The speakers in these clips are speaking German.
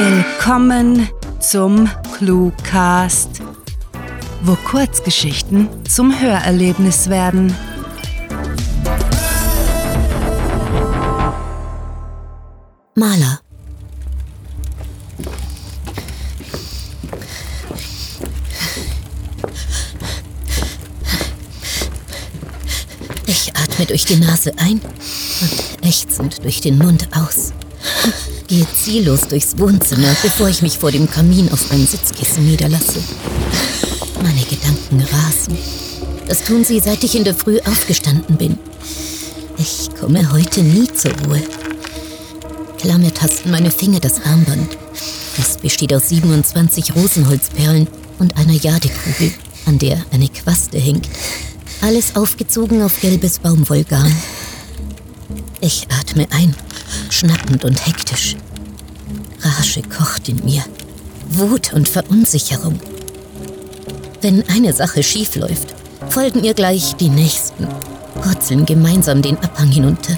Willkommen zum Cluecast, wo Kurzgeschichten zum Hörerlebnis werden. Maler. Ich atme durch die Nase ein und ächzend durch den Mund aus. Gehe ziellos durchs Wohnzimmer, bevor ich mich vor dem Kamin auf mein Sitzkissen niederlasse. Meine Gedanken rasen. Das tun sie, seit ich in der Früh aufgestanden bin. Ich komme heute nie zur Ruhe. Klamme tasten meine Finger das Armband. Es besteht aus 27 Rosenholzperlen und einer Jadekugel, an der eine Quaste hängt. Alles aufgezogen auf gelbes Baumwollgarn. Ich atme ein, schnappend und hektisch. Rage kocht in mir. Wut und Verunsicherung. Wenn eine Sache schief läuft, folgen ihr gleich die nächsten, purzeln gemeinsam den Abhang hinunter.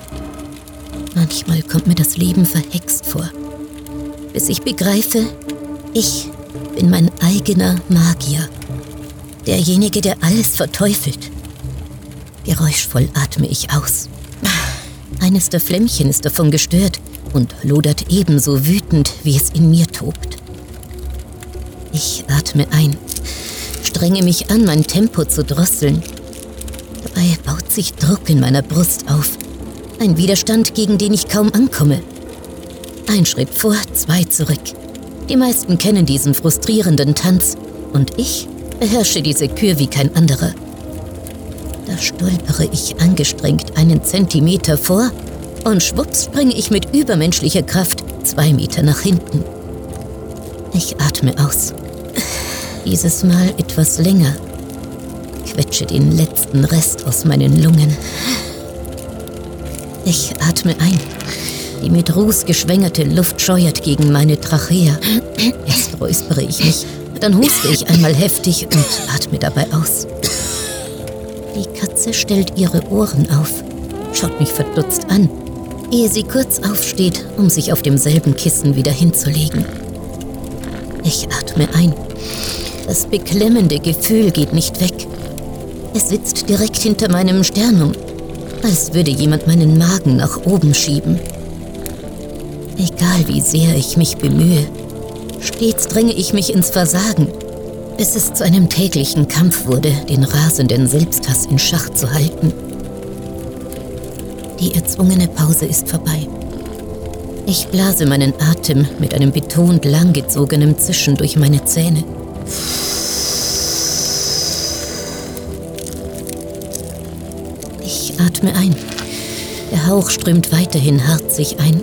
Manchmal kommt mir das Leben verhext vor, bis ich begreife, ich bin mein eigener Magier, derjenige, der alles verteufelt. Geräuschvoll atme ich aus. Eines der Flämmchen ist davon gestört und lodert ebenso wütend, wie es in mir tobt. Ich atme ein, strenge mich an, mein Tempo zu drosseln. Dabei baut sich Druck in meiner Brust auf. Ein Widerstand, gegen den ich kaum ankomme. Ein Schritt vor, zwei zurück. Die meisten kennen diesen frustrierenden Tanz und ich beherrsche diese Kür wie kein anderer. Da stolpere ich angestrengt einen Zentimeter vor und schwupps springe ich mit übermenschlicher Kraft zwei Meter nach hinten. Ich atme aus. Dieses Mal etwas länger. Quetsche den letzten Rest aus meinen Lungen. Ich atme ein. Die mit Ruß geschwängerte Luft scheuert gegen meine Trachea. Jetzt räuspere ich mich. Dann huste ich einmal heftig und atme dabei aus. Katze stellt ihre Ohren auf, schaut mich verdutzt an, ehe sie kurz aufsteht, um sich auf demselben Kissen wieder hinzulegen. Ich atme ein. Das beklemmende Gefühl geht nicht weg. Es sitzt direkt hinter meinem Sternum, als würde jemand meinen Magen nach oben schieben. Egal wie sehr ich mich bemühe, stets dränge ich mich ins Versagen, bis es zu einem täglichen Kampf wurde, den rasenden Selbsthass in Schach zu halten. Die erzwungene Pause ist vorbei. Ich blase meinen Atem mit einem betont langgezogenen Zischen durch meine Zähne. Ich atme ein. Der Hauch strömt weiterhin harzig ein.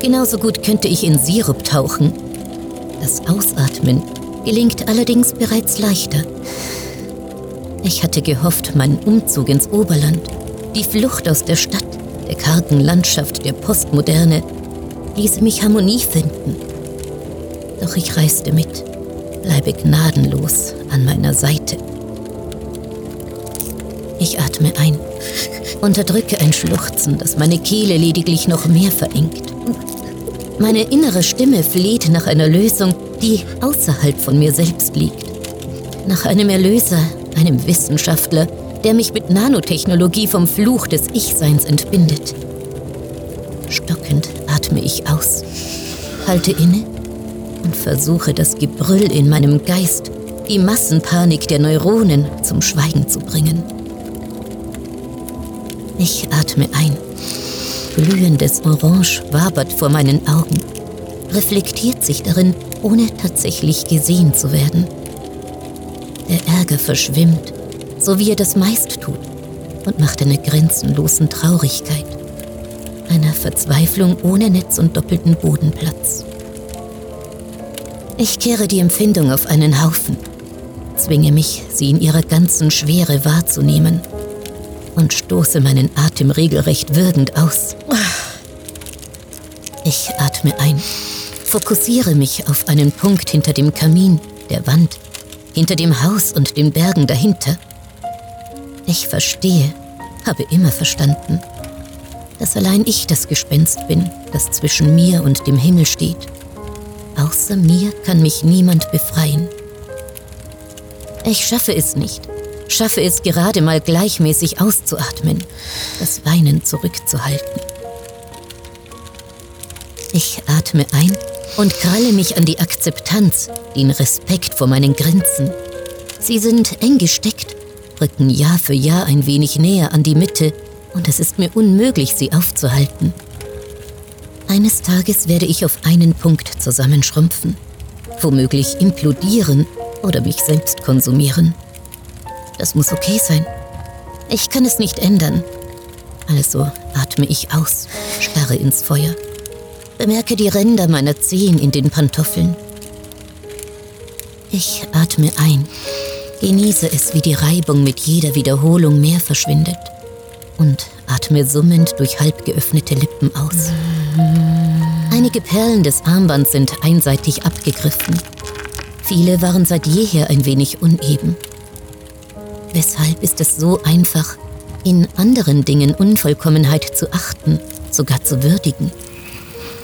Genauso gut könnte ich in Sirup tauchen. Das Ausatmen gelingt allerdings bereits leichter. Ich hatte gehofft, mein Umzug ins Oberland, die Flucht aus der Stadt, der kargen Landschaft der Postmoderne, ließe mich Harmonie finden. Doch ich reiste mit, bleibe gnadenlos an meiner Seite. Ich atme ein, unterdrücke ein Schluchzen, das meine Kehle lediglich noch mehr verengt. Meine innere Stimme fleht nach einer Lösung, die außerhalb von mir selbst liegt. Nach einem Erlöser, einem Wissenschaftler, der mich mit Nanotechnologie vom Fluch des Ich-Seins entbindet. Stockend atme ich aus, halte inne und versuche das Gebrüll in meinem Geist, die Massenpanik der Neuronen zum Schweigen zu bringen. Ich atme ein. Glühendes Orange wabert vor meinen Augen, reflektiert sich darin, ohne tatsächlich gesehen zu werden. Der Ärger verschwimmt, so wie er das meist tut, und macht einer grenzenlosen Traurigkeit, einer Verzweiflung ohne Netz und doppelten Bodenplatz. Ich kehre die Empfindung auf einen Haufen, zwinge mich, sie in ihrer ganzen Schwere wahrzunehmen und stoße meinen Atem regelrecht würgend aus. Ich atme ein, fokussiere mich auf einen Punkt hinter dem Kamin, der Wand, hinter dem Haus und den Bergen dahinter. Ich verstehe, habe immer verstanden, dass allein ich das Gespenst bin, das zwischen mir und dem Himmel steht. außer mir kann mich niemand befreien. Ich schaffe es nicht, schaffe es gerade mal gleichmäßig auszuatmen, das Weinen zurückzuhalten. Ich atme ein und kralle mich an die Akzeptanz, den Respekt vor meinen Grenzen. Sie sind eng gesteckt, rücken Jahr für Jahr ein wenig näher an die Mitte und es ist mir unmöglich, sie aufzuhalten. Eines Tages werde ich auf einen Punkt zusammenschrumpfen, womöglich implodieren oder mich selbst konsumieren. Das muss okay sein. Ich kann es nicht ändern. Also atme ich aus, starre ins Feuer, bemerke die Ränder meiner Zehen in den Pantoffeln. Ich atme ein, genieße es, wie die Reibung mit jeder Wiederholung mehr verschwindet und atme summend durch halb geöffnete Lippen aus. Einige Perlen des Armbands sind einseitig abgegriffen. Viele waren seit jeher ein wenig uneben. Weshalb ist es so einfach, in anderen Dingen Unvollkommenheit zu achten, sogar zu würdigen?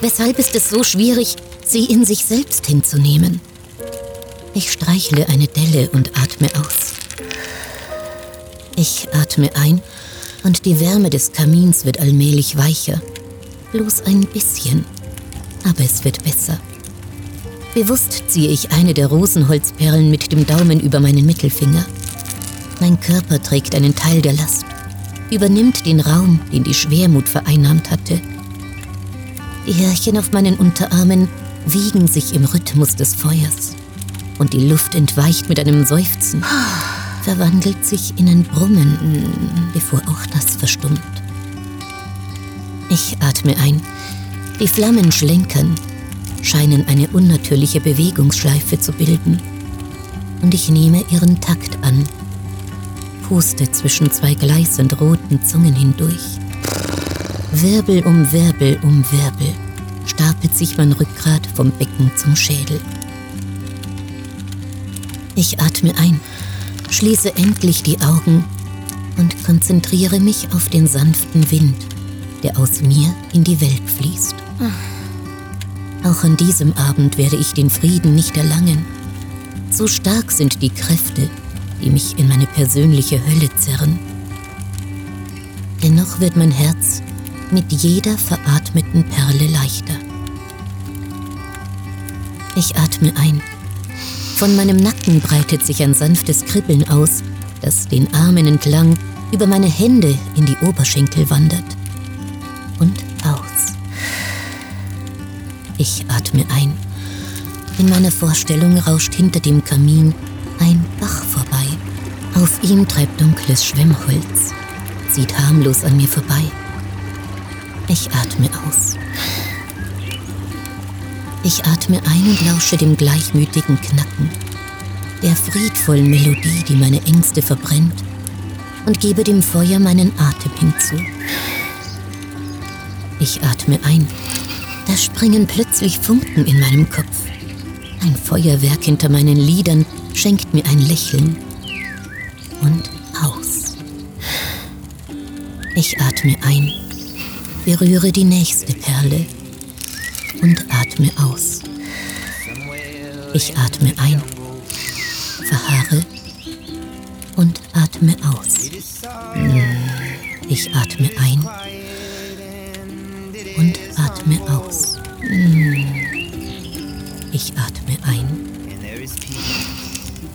Weshalb ist es so schwierig, sie in sich selbst hinzunehmen? Ich streichle eine Delle und atme aus. Ich atme ein und die Wärme des Kamins wird allmählich weicher. Bloß ein bisschen. Aber es wird besser. Bewusst ziehe ich eine der Rosenholzperlen mit dem Daumen über meinen Mittelfinger. Mein Körper trägt einen Teil der Last, übernimmt den Raum, den die Schwermut vereinnahmt hatte. Die Härchen auf meinen Unterarmen wiegen sich im Rhythmus des Feuers und die Luft entweicht mit einem Seufzen verwandelt sich in ein Brummen, bevor auch das verstummt. Ich atme ein. Die Flammen schlenkern, scheinen eine unnatürliche Bewegungsschleife zu bilden. Und ich nehme ihren Takt an, puste zwischen zwei gleißend roten Zungen hindurch. Wirbel um Wirbel um Wirbel stapelt sich mein Rückgrat vom Becken zum Schädel. Ich atme ein schließe endlich die Augen und konzentriere mich auf den sanften Wind, der aus mir in die Welt fließt. Auch an diesem Abend werde ich den Frieden nicht erlangen. So stark sind die Kräfte, die mich in meine persönliche Hölle zerren. Dennoch wird mein Herz mit jeder veratmeten Perle leichter. Ich atme ein von meinem Nacken breitet sich ein sanftes Kribbeln aus, das den Armen entlang über meine Hände in die Oberschenkel wandert. Und aus. Ich atme ein. In meiner Vorstellung rauscht hinter dem Kamin ein Bach vorbei. Auf ihm treibt dunkles Schwemmholz, zieht harmlos an mir vorbei. Ich atme aus. Ich atme ein und lausche dem gleichmütigen Knacken, der friedvollen Melodie, die meine Ängste verbrennt, und gebe dem Feuer meinen Atem hinzu. Ich atme ein. Da springen plötzlich Funken in meinem Kopf. Ein Feuerwerk hinter meinen Lidern schenkt mir ein Lächeln. Und aus. Ich atme ein, berühre die nächste Perle und atme aus. Ich atme ein, verharre und atme aus. Ich atme ein und atme aus. Ich atme ein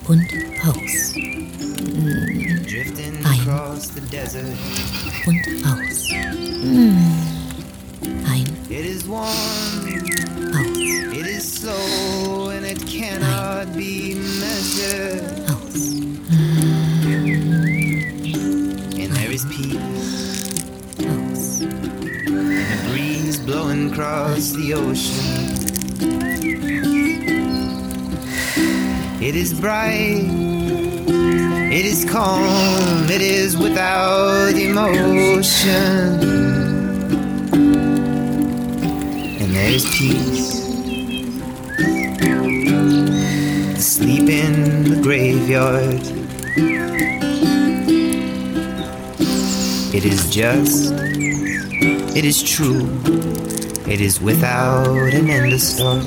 und aus. Ein und aus. Ocean. It is bright. It is calm. It is without emotion. And there's peace. Sleep in the graveyard. It is just, it is true, it is without an end of start.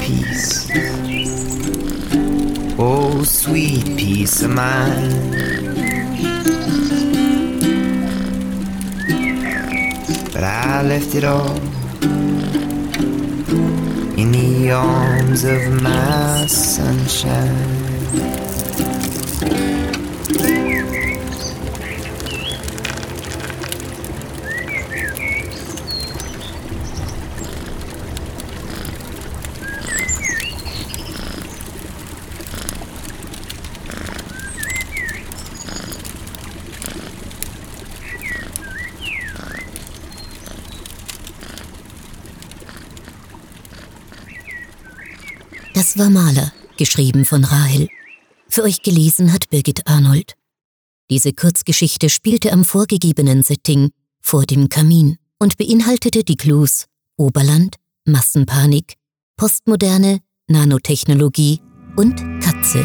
Peace. Oh, sweet peace of mind. But I left it all in the arms of my sunshine. Das war Maler, geschrieben von Rahel. Für euch gelesen hat Birgit Arnold. Diese Kurzgeschichte spielte am vorgegebenen Setting vor dem Kamin und beinhaltete die Clues Oberland, Massenpanik, Postmoderne, Nanotechnologie und Katze.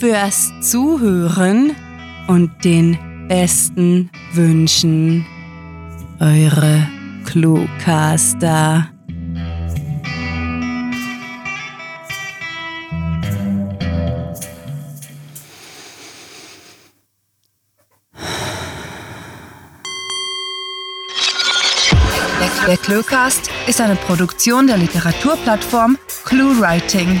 fürs Zuhören und den besten Wünschen. Eure Cluecaster. Der Cluecast ist eine Produktion der Literaturplattform ClueWriting.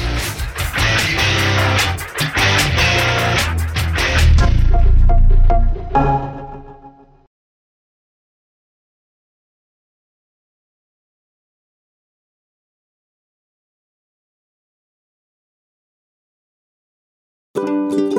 Música